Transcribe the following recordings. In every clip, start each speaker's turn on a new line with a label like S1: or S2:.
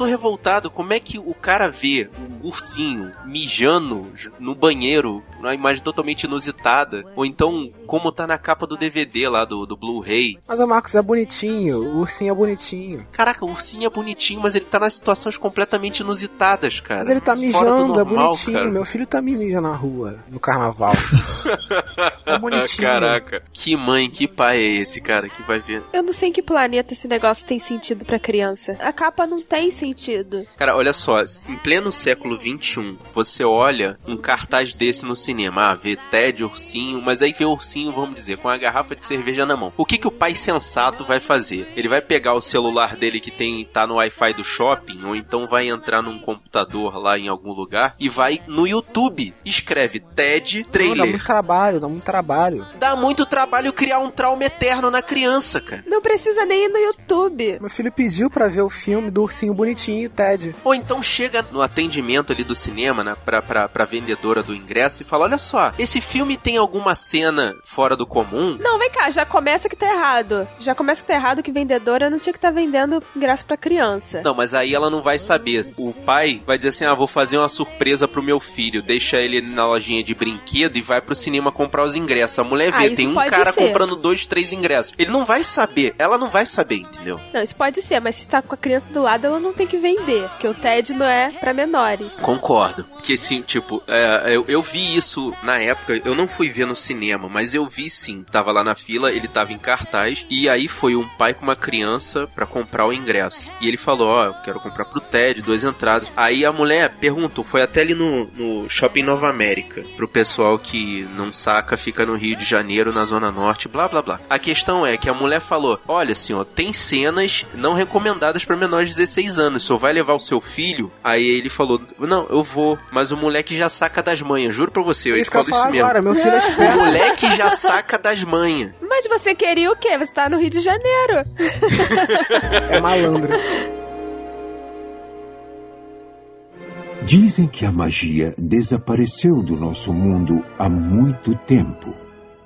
S1: tô revoltado. Como é que o cara vê um ursinho mijando no banheiro, uma imagem totalmente inusitada? Ou então, como tá na capa do DVD lá do, do Blu-ray?
S2: Mas o Marcos é bonitinho, o ursinho é bonitinho.
S1: Caraca, o ursinho é bonitinho, mas ele tá nas situações completamente inusitadas, cara.
S2: Mas ele tá mijando, é
S1: normal,
S2: bonitinho.
S1: cara.
S2: Meu filho também mija na rua, no carnaval. é bonitinho.
S1: Caraca, que mãe, que pai é esse, cara, que vai ver?
S3: Eu não sei em que planeta esse negócio tem sentido pra criança. A capa não tem sentido.
S1: Cara, olha só, em pleno século XXI, você olha um cartaz desse no cinema, ah, vê Ted, ursinho, mas aí vê o ursinho, vamos dizer, com a garrafa de cerveja na mão. O que que o pai sensato vai fazer? Ele vai pegar o celular dele que tem tá no Wi-Fi do shopping, ou então vai entrar num computador lá em algum lugar e vai no YouTube, escreve Ted
S2: Não, dá
S1: trailer.
S2: muito trabalho, dá muito trabalho.
S1: Dá muito trabalho criar um trauma eterno na criança, cara.
S3: Não precisa nem ir no YouTube.
S2: Meu filho pediu pra ver o filme do ursinho bonitinho e o Ted.
S1: Ou então chega no atendimento ali do cinema, né, pra, pra, pra vendedora do ingresso e fala: Olha só, esse filme tem alguma cena fora do comum?
S3: Não, vem cá, já começa que tá errado. Já começa que tá errado que vendedora não tinha que estar vendendo ingresso pra criança.
S1: Não, mas aí ela não vai saber. O pai vai dizer assim: Ah, vou fazer uma surpresa pro meu filho. Deixa ele na lojinha de brinquedo e vai pro cinema comprar os ingressos. A mulher
S3: Ah,
S1: vê,
S3: isso
S1: tem um cara
S3: ser.
S1: comprando dois, três ingressos. Ele não vai saber, ela não vai saber, entendeu?
S3: Não, isso pode ser, mas se tá com a criança do lado, ela não tem que vender. Porque o TED não é pra menores.
S1: Concordo. Porque, assim, tipo, é, eu, eu vi isso na época, eu não fui ver no cinema, mas eu vi sim. Tava lá na fila, ele tava em cartaz, e aí foi um pai com uma criança pra comprar o ingresso. E ele falou: Ó, eu quero comprar pro Ted, duas entradas. Aí a mulher perguntou, foi até ali no, no Shopping Nova América, pro pessoal que não saca, fica no Rio de Janeiro, na Zona Norte, blá blá blá. A questão é que a mulher falou: Olha, senhor, tem cenas não recomendadas pra menores de 16 anos, o senhor vai levar o seu filho? Aí ele falou: Não, eu vou, mas o moleque já saca das manhas, juro pra você,
S2: isso eu
S1: falou
S2: ia falar
S1: isso mesmo.
S2: agora, meu filho é
S1: O
S2: esperto.
S1: moleque já saca das manhas.
S3: Mas você queria o quê? Você tá no Rio de Janeiro.
S2: É malandro.
S4: Dizem que a magia desapareceu do nosso mundo há muito tempo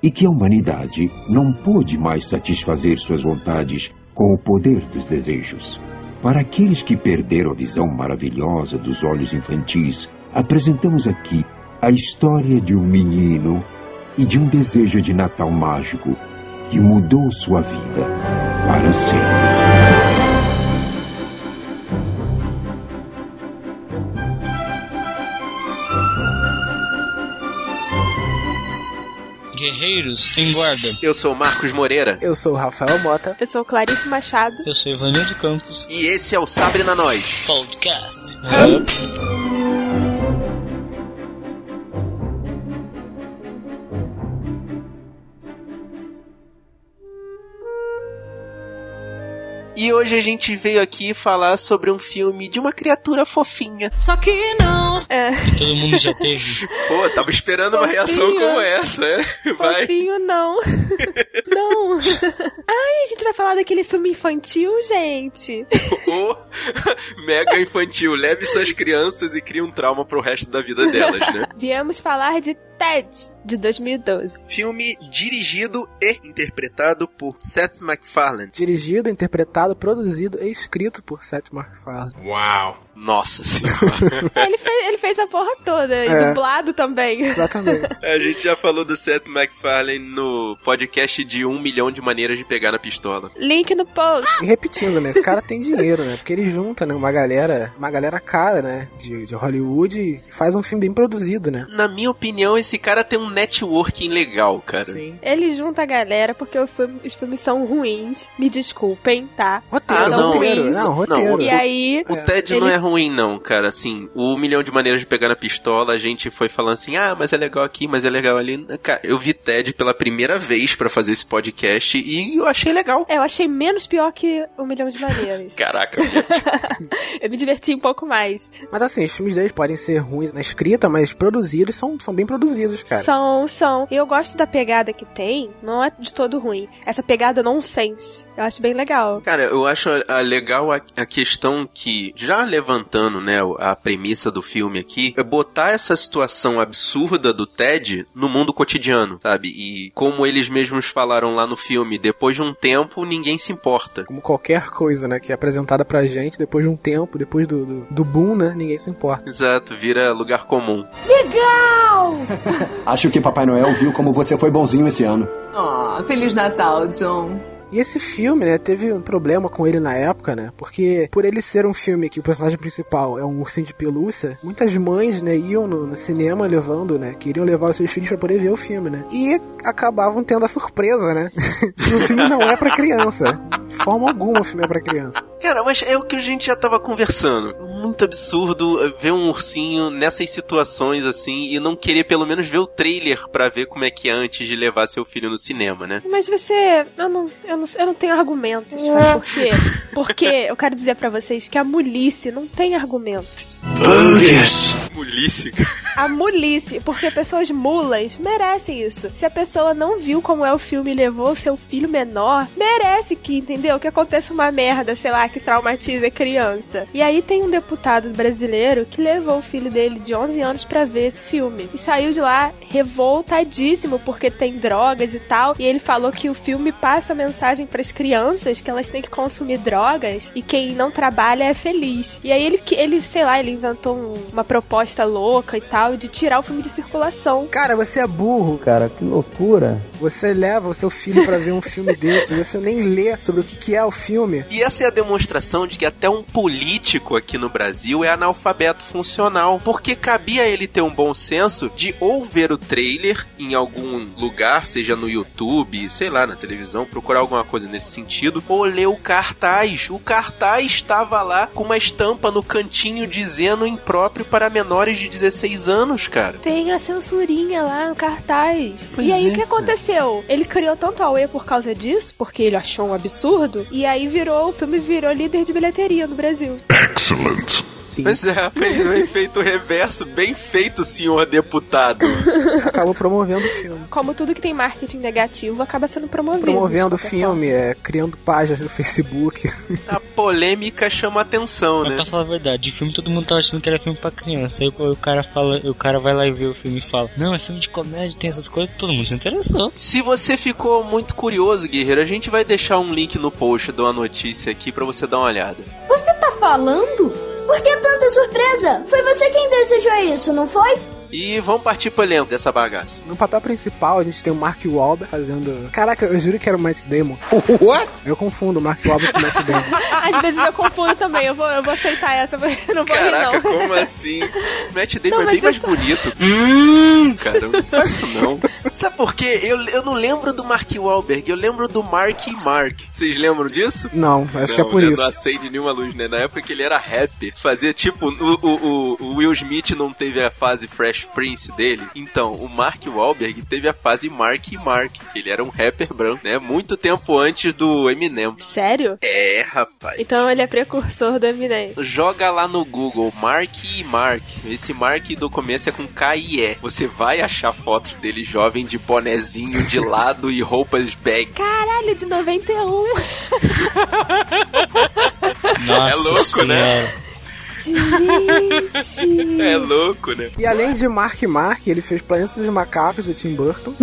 S4: e que a humanidade não pôde mais satisfazer suas vontades com o poder dos desejos. Para aqueles que perderam a visão maravilhosa dos olhos infantis, apresentamos aqui a história de um menino e de um desejo de Natal mágico que mudou sua vida para sempre.
S5: Guerreiros em Guarda.
S1: Eu sou o Marcos Moreira
S2: Eu sou o Rafael Mota.
S3: Eu sou Clarice Machado.
S5: Eu sou Ivanildo Campos.
S1: e esse é o Sabre na Nós.
S5: Podcast.
S1: E hoje a gente veio aqui falar sobre um filme de uma criatura fofinha.
S6: Só que não.
S3: É,
S5: Que todo mundo já teve.
S1: Pô, tava esperando uma reação como essa, é? Vai.
S3: fofinho não. não. Ai, a gente vai falar daquele filme infantil, gente.
S1: O mega infantil. Leve suas crianças e crie um trauma pro resto da vida delas, né?
S3: Viemos falar de Ted, de 2012.
S1: Filme dirigido e interpretado por Seth MacFarlane.
S2: Dirigido, interpretado, produzido e escrito por Seth MacFarlane.
S1: Nossa senhora.
S3: É, ele, fez, ele fez a porra toda, e
S2: É.
S3: dublado também.
S2: Exatamente.
S1: a gente já falou do Seth MacFarlane no podcast de um milhão de maneiras de pegar na pistola.
S3: Link no post.
S2: E repetindo, né? Esse cara tem dinheiro, né? Porque ele junta, né? Uma galera, uma galera cara, né? De, de Hollywood e faz um filme bem produzido, né?
S1: Na minha opinião, esse cara tem um networking legal, cara.
S2: Sim.
S3: Ele junta a galera porque os filmes são ruins. Me desculpem, tá?
S2: Roteiro,
S1: Ah, não.
S2: roteiro. Não, roteiro.
S1: Não,
S3: E aí,
S1: O Ted
S3: Ele-
S1: não é ruim, não, cara. Assim, o milhão de maneiras de pegar na pistola, a gente foi falando assim, ah, mas é legal aqui, mas é legal ali. Cara, eu vi Ted pela primeira vez pra fazer esse podcast e eu achei legal.
S3: eu achei menos pior que Um Milhão de Maneiras.
S1: Caraca, gente.
S3: eu me diverti um pouco mais.
S2: Mas assim, os filmes deles podem ser ruins na escrita, mas produzidos são, são bem produzidos, cara.
S3: São, são. E eu gosto da pegada que tem, não é de todo ruim. Essa pegada nonsense. Eu acho bem legal.
S1: Cara, eu acho a- a legal a, a questão que, já levantando, né, a premissa do filme aqui, é botar essa situação absurda do Ted no mundo cotidiano, sabe? E como eles mesmos falaram lá no filme, depois de um tempo, ninguém se importa.
S2: Como qualquer coisa, né, que é apresentada pra gente depois de um tempo, depois do, do, do boom, né, ninguém se importa.
S1: Exato, vira lugar comum.
S6: Acho que Papai Noel viu como você foi bonzinho esse ano.
S7: Oh, Feliz Natal, John.
S2: E esse filme, né, teve um problema com ele na época, né? Porque por ele ser um filme que o personagem principal é um ursinho de pelúcia, muitas mães, né, iam no, no cinema levando, né, queriam levar os seus filhos pra poder ver o filme, né? E acabavam tendo a surpresa, né? que o filme não é pra criança. De forma alguma o filme é pra criança.
S1: Cara, mas é o que a gente já tava conversando. Muito absurdo ver um ursinho nessas situações assim e não querer pelo menos ver o trailer pra ver como é que é antes de levar seu filho no cinema, né?
S3: Mas você. Eu não, eu não, eu não tenho argumentos. Sabe por quê? Porque eu quero dizer pra vocês que a mulice não tem argumentos.
S1: Mulice,
S3: A mulice, porque pessoas mulas merecem isso. Se a pessoa não viu como é o filme e levou o seu filho menor, merece que, entendeu? Que aconteça uma merda, sei lá, que traumatize a criança. E aí tem um deputado brasileiro que levou o filho dele de 11 anos pra ver esse filme. E saiu de lá revoltadíssimo porque tem drogas e tal. E ele falou que o filme passa a mensagem pras crianças que elas têm que consumir drogas e quem não trabalha é feliz. E aí ele, ele sei lá, ele inventou um- uma proposta louca e tal de tirar o filme de circulação.
S2: Cara, você é burro.
S8: Cara, que loucura.
S2: Você leva o seu filho pra ver um filme desse, você nem lê sobre o que, que é o filme.
S1: E essa é a demonstração de que até um político aqui no Brasil é analfabeto funcional, porque cabia ele ter um bom senso de ou ver o trailer em algum lugar, seja no YouTube, sei lá, na televisão, procurar alguma coisa nesse sentido, ou ler o cartaz. O cartaz estava lá com uma estampa no cantinho dizendo impróprio para menores de 16 anos, cara.
S3: Tem a censurinha lá no cartaz.
S1: Pois
S3: e aí
S1: é,
S3: o que aconteceu? Ele criou tanto auê por causa disso, porque ele achou um absurdo, e aí virou, o filme virou líder de bilheteria no Brasil.
S2: Sim.
S1: Pois é, fez um efeito reverso, bem feito, senhor deputado.
S2: Acabou promovendo o filme.
S3: Como tudo que tem marketing negativo acaba sendo promovido.
S2: Promovendo o filme, é, criando páginas no Facebook.
S1: A polêmica chama atenção,
S5: Mas
S1: né?
S5: pra falar a verdade, de filme todo mundo tava achando que era filme pra criança. Aí o cara fala, o cara vai lá e vê o filme e fala, não, é filme de comédia, tem essas coisas, todo mundo se interessou.
S1: Se você ficou muito curioso, guerreiro, a gente vai deixar um link no post de uma notícia aqui pra você dar uma olhada.
S9: Você tá falando? Por que tanta surpresa? Foi você quem desejou isso, não foi?
S1: E vamos partir pro elenco dessa bagaça.
S2: No papel principal, a gente tem o Mark Wahlberg fazendo... Caraca, eu juro que era o Matt Damon. What? Eu confundo o Mark Wahlberg com o Matt Damon.
S3: Às vezes eu confundo também, eu vou, eu vou aceitar essa, eu não vou
S1: Caraca,
S3: rir não.
S1: como assim? Matt Damon
S3: Não,
S1: é bem mais
S3: só-
S1: bonito. Hum, cara, não faz isso não. Sabe por quê? Eu, eu não lembro do Mark Wahlberg, eu lembro do Mark e Mark. Vocês lembram disso?
S2: Não, acho que é
S1: Não,
S2: por
S1: né,
S2: isso.
S1: Não acende nenhuma luz, né? Na época que ele era rapper, fazia tipo. O, o, o- o Will Smith não teve a fase Fresh Prince dele. Então, o Mark Wahlberg teve a fase Mark e Mark, que ele era um rapper branco, né? Muito tempo antes do Eminem.
S3: Sério?
S1: É, rapaz.
S3: Então ele é precursor do Eminem.
S1: Joga lá no Google Mark e Mark. Esse Mark do começo é com K e E. Você vai achar fotos dele jovem de bonezinho de lado e roupas bag.
S3: Caralho, de 91.
S5: Nossa
S1: É louco, né?
S3: Gente.
S1: É louco, né?
S2: E além de Mark e Mark, ele fez Planeta dos Macacos, do Tim Burton.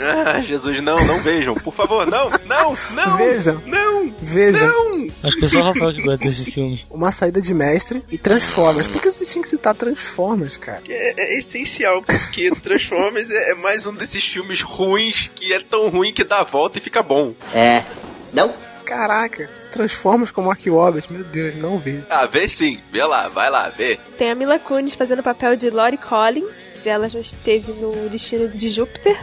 S1: Ah, Jesus, não, não vejam. Por favor, não, não, não.
S2: Vejam.
S1: Não,
S2: Veja,
S1: não.
S5: Acho que é só o Rafael que gosta desse filme.
S2: Uma Saída de Mestre e Transformers. Por que você tinha que citar Transformers, cara?
S1: É, é essencial, porque Transformers é, é mais um desses filmes ruins que é tão ruim que dá a volta e fica bom.
S8: É. Não?
S2: Caraca, Transformers com Mark Wahlberg, meu Deus, não vi.
S1: Ah, vê sim, vê lá, vai lá, vê.
S3: Tem a Mila Kunis fazendo o papel de Lori Collins, se ela já esteve no Destino de Júpiter.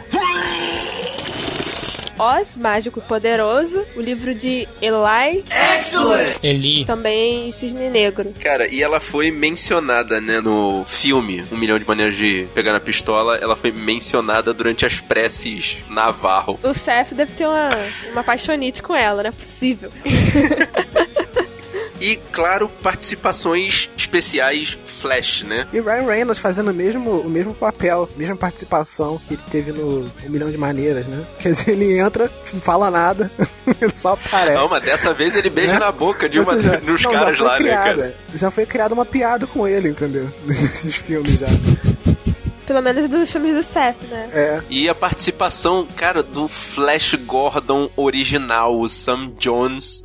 S3: Oz, Mágico e Poderoso, o livro de Eli,
S5: Eli,
S3: também Cisne Negro.
S1: Cara, e ela foi mencionada, né, no filme Um Milhão de Maneiras de Pegar na Pistola, ela foi mencionada durante as preces Navarro.
S3: O Seth deve ter uma, uma paixonite com ela, não é possível.
S1: E claro, participações especiais Flash, né?
S2: E Ryan Reynolds fazendo o mesmo, o mesmo papel, mesma participação que ele teve no Um Milhão de Maneiras, né? Quer dizer, ele entra, não fala nada, ele só aparece.
S1: Não, mas dessa vez ele beija
S2: Né?
S1: na boca de uma
S2: seja,
S1: dos
S2: não,
S1: caras lá,
S2: criada,
S1: né, cara?
S2: Já foi criada uma piada com ele, entendeu? Nesses filmes já.
S3: Pelo menos dos filmes do Seth, né?
S2: É.
S1: E a participação, cara, do Flash Gordon original, o Sam Jones.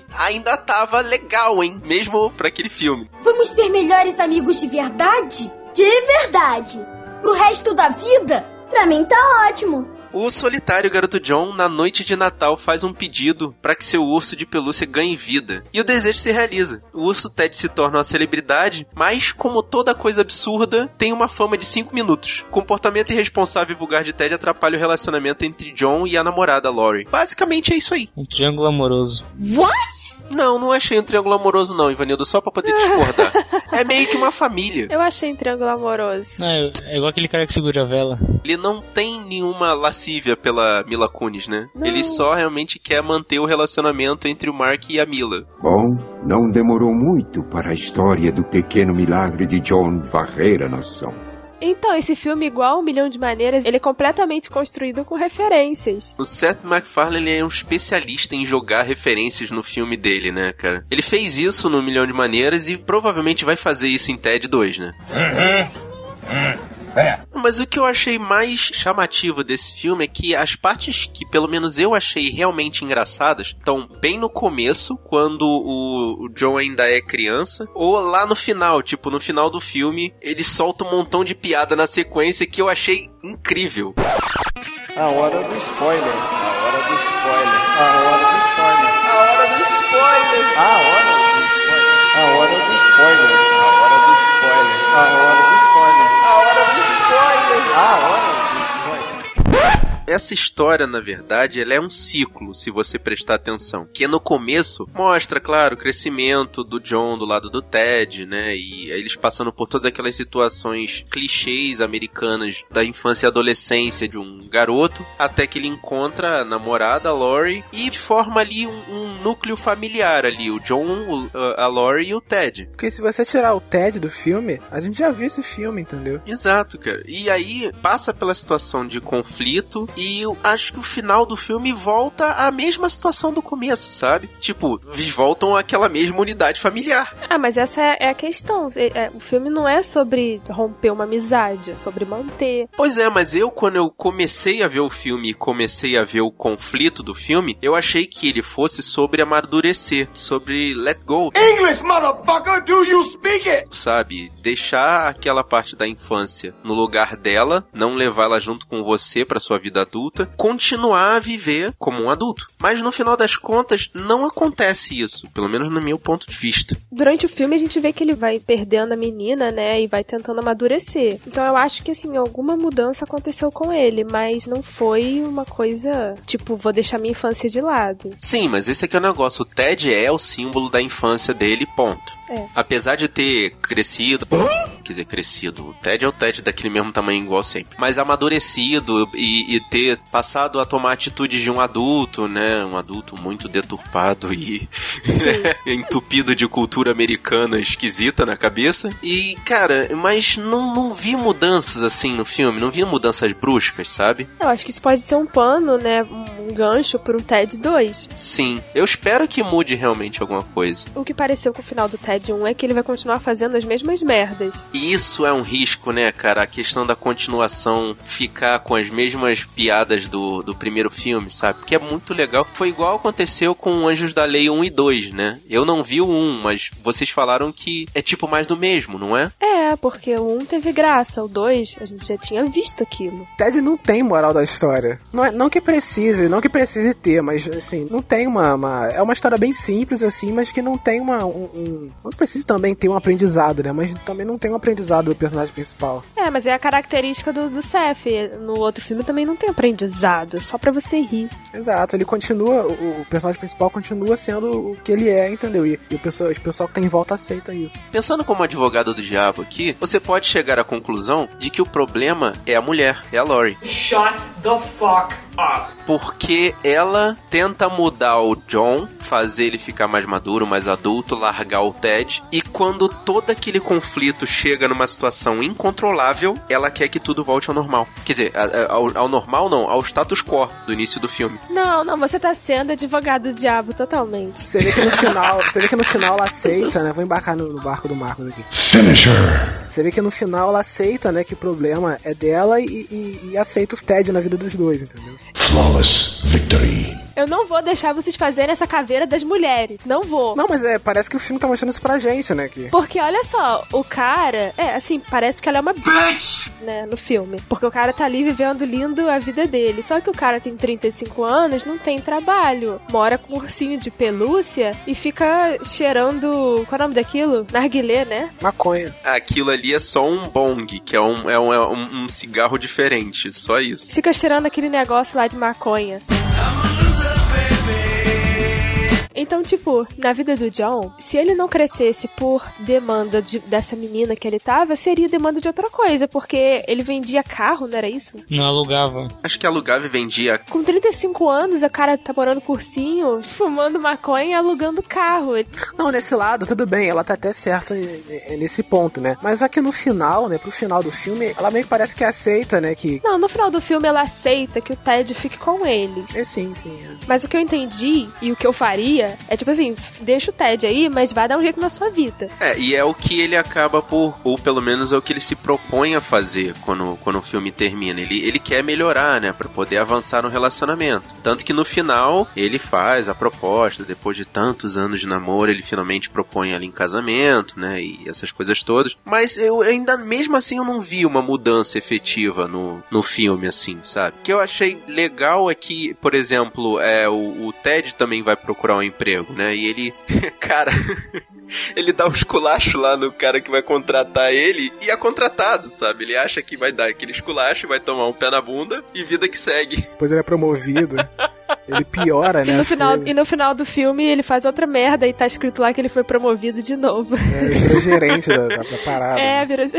S1: Que ainda tava legal, hein? Mesmo pra aquele filme.
S9: Vamos ser melhores amigos de verdade? De verdade. Pro resto da vida? Pra mim tá ótimo.
S1: O solitário garoto John, na noite de Natal, faz um pedido para que seu urso de pelúcia ganhe vida. E o desejo se realiza. O urso Ted se torna uma celebridade, mas, como toda coisa absurda, tem uma fama de 5 minutos. O comportamento irresponsável e vulgar de Ted atrapalha o relacionamento entre John e a namorada Lori. Basicamente é isso aí.
S5: Um triângulo amoroso.
S9: What?
S1: Não, não achei um triângulo amoroso não, Ivanildo, só pra poder discordar. é meio que uma família.
S3: Eu achei um triângulo amoroso.
S5: Não, é é igual aquele cara que segura a vela.
S1: Ele não tem nenhuma lascívia pela Mila Kunis, né?
S3: Não.
S1: Ele só realmente quer manter o relacionamento entre o Mark e a Mila.
S4: Bom, não demorou muito para a história do pequeno milagre de John varrer a nação.
S3: Então, esse filme, igual Um Milhão de Maneiras, ele é completamente construído com referências.
S1: O Seth MacFarlane ele é um especialista em jogar referências no filme dele, né, cara? Ele fez isso no Milhão de Maneiras e provavelmente vai fazer isso em Ted 2, né? Mas o que eu achei mais chamativo desse filme é que as partes que pelo menos eu achei realmente engraçadas estão bem no começo, quando o, o John ainda é criança, ou lá no final, tipo, no final do filme, ele solta um montão de piada na sequência que eu achei incrível.
S10: A hora do spoiler. A hora do spoiler. A hora do spoiler. A hora do spoiler. A hora do spoiler. A hora do spoiler.
S1: Essa história, na verdade, ela é um ciclo, se você prestar atenção. Que no começo mostra, claro, o crescimento do John do lado do Ted, né? E eles passando por todas aquelas situações clichês americanas da infância e adolescência de um garoto, até que ele encontra a namorada, a Lori, e forma ali um, um núcleo familiar ali, o John, o- a Lori e o Ted.
S2: Porque se você tirar o Ted do filme, a gente já viu esse filme, entendeu?
S1: Exato, cara. E aí passa pela situação de conflito e eu acho que o final do filme volta à mesma situação do começo, sabe? Tipo, eles voltam àquela mesma unidade familiar.
S3: Ah, mas essa é é a questão. É- é- o filme não é sobre romper uma amizade, é sobre manter.
S1: Pois é, mas eu quando eu comecei a ver o filme e comecei a ver o conflito do filme, eu achei que ele fosse sobre amadurecer, sobre let go,
S10: English, motherfucker, do you speak it?
S1: sabe? Deixar aquela parte da infância no lugar dela, não levar ela junto com você pra sua vida adulta, continuar a viver como um adulto. Mas no final das contas, não acontece isso, pelo menos no meu ponto de vista.
S3: Durante o filme a gente vê que ele vai perdendo a menina, né, e vai tentando amadurecer. Então eu acho que assim, alguma mudança aconteceu com ele, mas não foi uma coisa tipo, vou deixar minha infância de lado.
S1: Sim, mas esse aqui é o negócio. O Ted é o símbolo da infância dele, ponto.
S3: É.
S1: Apesar de ter crescido, quer dizer, crescido, o Ted é o Ted daquele mesmo tamanho igual sempre, mas amadurecido e, e ter passado a tomar atitudes de um adulto, né, um adulto muito deturpado e entupido de cultura americana esquisita na cabeça. E, cara, mas não, não vi mudanças assim no filme, não vi mudanças bruscas, sabe?
S3: Eu acho que isso pode ser um pano, né, um gancho pro Ted 2.
S1: Sim, eu espero que mude realmente alguma coisa.
S3: O que pareceu com o final do Ted 1 é que ele vai continuar fazendo as mesmas merdas.
S1: Isso é um risco, né, cara? A questão da continuação ficar com as mesmas piadas do, do primeiro filme, sabe? Que é muito legal. Foi igual aconteceu com Anjos da Lei 1 e 2, né? Eu não vi o 1, mas vocês falaram que é tipo mais do mesmo, não é?
S3: É, porque o 1 teve graça, o 2 a gente já tinha visto aquilo.
S2: Ted não tem moral da história. Não, é, não que precise, não que precise ter, mas assim, não tem uma, uma- É uma história bem simples, assim, mas que não tem uma. Um, um- não precisa também ter um aprendizado, né? Mas também não tem um aprendizado do personagem principal.
S3: É, mas é a característica do, do Seth. No outro filme também não tem aprendizado, é só pra você rir.
S2: Exato, ele continua, o, o personagem principal continua sendo o que ele é, entendeu? E, e o, pessoal, o pessoal que tá em volta aceita isso.
S1: Pensando como advogado do diabo aqui, você pode chegar à conclusão de que o problema é a mulher, é a Lori.
S11: Shut the fuck
S1: Porque ela tenta mudar o John, fazer ele ficar mais maduro, mais adulto, largar o Ted. E quando todo aquele conflito chega numa situação incontrolável, ela quer que tudo volte ao normal. Quer dizer, ao, ao normal não, ao status quo do início do filme.
S3: Não, não, você tá sendo advogado do diabo totalmente.
S2: Você vê que no final, você vê que no final ela aceita, né? Vou embarcar no, no barco do Marcos aqui.
S4: Finish her.
S2: Você vê que no final ela aceita, né, que o problema é dela e, e- e aceita o Ted na vida dos dois, entendeu?
S4: Flawless victory.
S3: Eu não vou deixar vocês fazerem essa caveira das mulheres. Não vou.
S2: Não, mas é, parece que o filme tá mostrando isso pra gente, né? Que...
S3: Porque olha só, o cara, é assim, parece que ela é uma bitch, né, no filme. Porque o cara tá ali vivendo lindo a vida dele. Só que o cara tem 35 anos, não tem trabalho. Mora com um ursinho de pelúcia e fica cheirando. Qual é o nome daquilo? Narguilé, né?
S2: Maconha.
S1: Aquilo ali é só um bong, que é um, é um, é um- um cigarro diferente, só isso.
S3: Fica cheirando aquele negócio lá de maconha. Então, tipo, na vida do John, se ele não crescesse por demanda de- dessa menina que ele tava, seria demanda de outra coisa, porque ele vendia carro, não era isso?
S5: Não alugava.
S1: Acho que alugava e vendia.
S3: Com 35 anos, o cara tá morando cursinho, fumando maconha e alugando carro.
S2: Não, nesse lado, tudo bem, ela tá até certa nesse ponto, né? Mas aqui no final, né, pro final do filme, ela meio que parece que aceita, né, que...
S3: Não, no final do filme ela aceita que o Ted fique com eles.
S2: É sim, sim. é.
S3: Mas o que eu entendi e o que eu faria é tipo assim, deixa o Ted aí, mas vai dar um jeito na sua vida.
S1: É, e é o que ele acaba por. Ou pelo menos é o que ele se propõe a fazer quando, quando o filme termina. Ele, ele quer melhorar, né? Pra poder avançar no relacionamento. Tanto que no final ele faz a proposta, depois de tantos anos de namoro, ele finalmente propõe ela em casamento, né? E essas coisas todas. Mas eu ainda, mesmo assim, eu não vi uma mudança efetiva no, no filme, assim, sabe? O que eu achei legal é que, por exemplo, é, o, o Ted também vai procurar um emprego, né? E ele, cara. Ele dá um esculacho lá no cara que vai contratar ele e é contratado, sabe? Ele acha que vai dar aquele esculacho, vai tomar um pé na bunda e vida que segue.
S2: Depois ele é promovido. ele piora,
S3: E
S2: né?
S3: no,
S2: as
S3: final,
S2: coisas.
S3: e no final do filme ele faz outra merda e tá escrito lá que ele foi promovido de novo.
S2: É, ele vira gerente da, da, da parada.
S3: É, virou.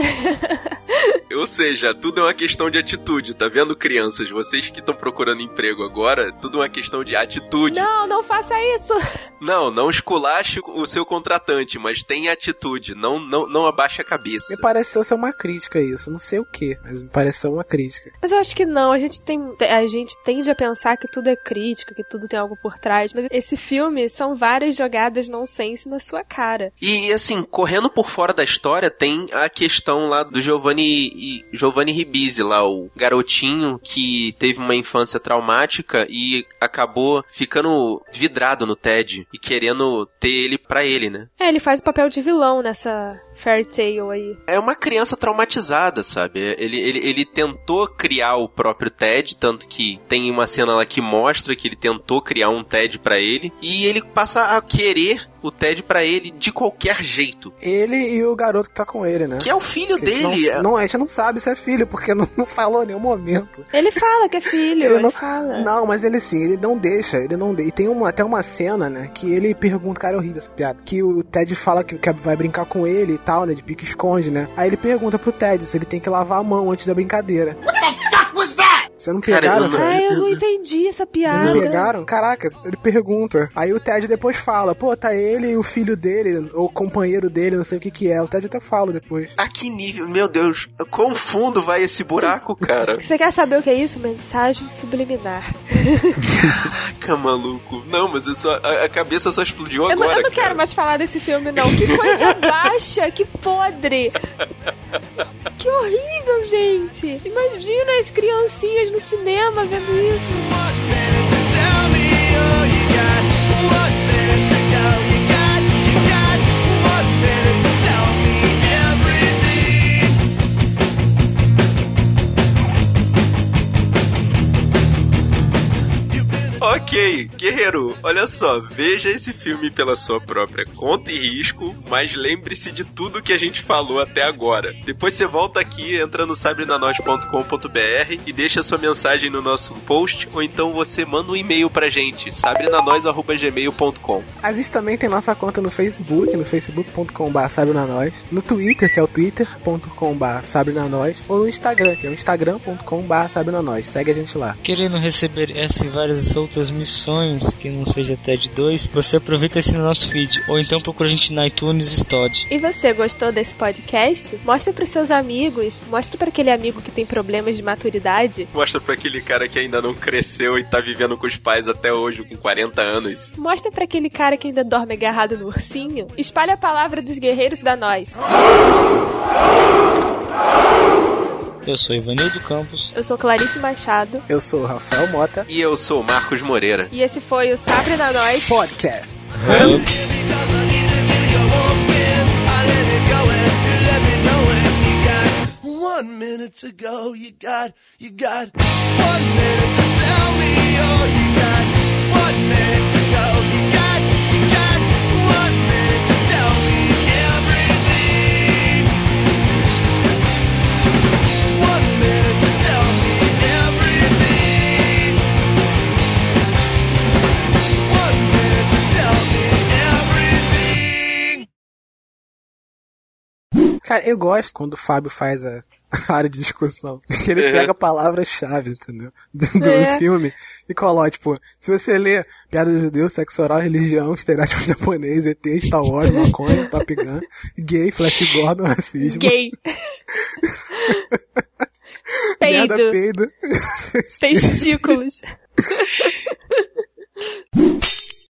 S1: Ou seja, tudo é uma questão de atitude, tá vendo, crianças? Vocês que estão procurando emprego agora, tudo é uma questão de atitude.
S3: Não, não faça isso!
S1: Não, não esculache o seu contratante, mas tenha atitude, não, não, não abaixe a cabeça.
S2: Me pareceu ser uma crítica isso, não sei o que, mas me pareceu uma crítica.
S3: Mas eu acho que não, a gente tem. A gente tende a pensar que tudo é crítica, que tudo tem algo por trás. Mas esse filme são várias jogadas nonsense na sua cara.
S1: E assim, correndo por fora da história, tem a questão lá do Giovanni, Giovanni Ribisi, lá, o garotinho que teve uma infância traumática e acabou ficando vidrado no Ted e querendo ter ele pra ele, né?
S3: É, ele faz o papel de vilão nessa Fairy Tale aí.
S1: É uma criança traumatizada, sabe? Ele, ele, ele tentou criar o próprio Ted, tanto que tem uma cena lá que mostra que ele tentou criar um Ted pra ele, e ele passa a querer o Ted pra ele de qualquer jeito.
S2: Ele e o garoto que tá com ele, né?
S1: Que é o filho
S2: Que a gente
S1: dele.
S2: Não, não, a gente não sabe se é filho, porque não, não falou em nenhum momento.
S3: Ele fala que é filho,
S2: Ele
S3: ele,
S2: não,
S3: fala.
S2: não, mas ele sim, ele não deixa, ele não deixa. E tem uma, até uma cena, né, que ele pergunta, cara, é horrível essa piada, que o Ted fala que, que vai brincar com ele e tal, né, de pique-esconde, né. Aí ele pergunta pro Ted se ele tem que lavar a mão antes da brincadeira. What the fuck? Você não
S1: Cara,
S2: pegaram
S1: eu não-
S2: essa?
S3: Ai, eu não entendi essa piada.
S2: Não pegaram? Caraca, ele pergunta. Aí o Ted depois fala, pô, tá ele e o filho dele, ou companheiro dele, não sei o que que é. O Ted até fala depois.
S1: A que nível? Meu Deus, quão fundo vai esse buraco, cara?
S3: Você quer saber o que é isso? Mensagem subliminar.
S1: Caraca, maluco. Não, mas eu só, a, a cabeça só explodiu
S3: Eu não,
S1: agora.
S3: eu não
S1: cara.
S3: quero mais falar desse filme, não. Que coisa baixa, que podre. Que horrível, gente. Imagina as criancinhas no cinema vendo isso.
S1: Ok, guerreiro, olha só, veja esse filme pela sua própria conta e risco, mas lembre-se de tudo que a gente falou até agora. Depois você volta aqui, entra no sabrenanois.com.br e deixa sua mensagem no nosso post, ou então você manda um e-mail pra gente, sabrenanois.gmail.com.
S2: A gente também tem nossa conta no Facebook, no facebook.com.br sabrenanois, no Twitter, que é o twitter.com.br sabrenanois, ou no Instagram, que é o instagram.com.br sabrenanois. Segue a gente lá.
S5: Querendo receber essa e várias outras missões, que não seja até de dois, você aproveita esse no nosso feed, ou então procura a gente na iTunes Store.
S3: E você gostou desse podcast? Mostra pros seus amigos, mostra para aquele amigo que tem problemas de maturidade,
S1: Mostra pra aquele cara que ainda não cresceu e tá vivendo com os pais até hoje, com 40 anos.
S3: mostra para aquele cara que ainda dorme agarrado no ursinho. Espalha a palavra dos guerreiros da nós.
S5: Eu sou Ivanildo Campos.
S3: Eu sou Clarice Machado
S2: Eu sou o Rafael Mota,
S1: E eu sou o Marcos Moreira.
S3: e esse foi o Sabre da Nós.
S2: podcast.
S11: One minute to go, you got, you got one minute to tell me all you got. One minute
S2: Cara, eu gosto quando o Fábio faz a a área de discussão. Que ele
S1: É.
S2: pega palavras-chave, entendeu? Do, do
S3: É.
S2: filme e coloca, tipo, se você lê Piada do Judeu, Sexo Oral, Religião, Estereótipo Japonês, ET, Star Wars, Maconha, Top Gun, Gay, Flash Gordon, Racismo,
S3: Gay.
S2: Merda,
S3: Peido.
S2: Peido,
S3: Testículos.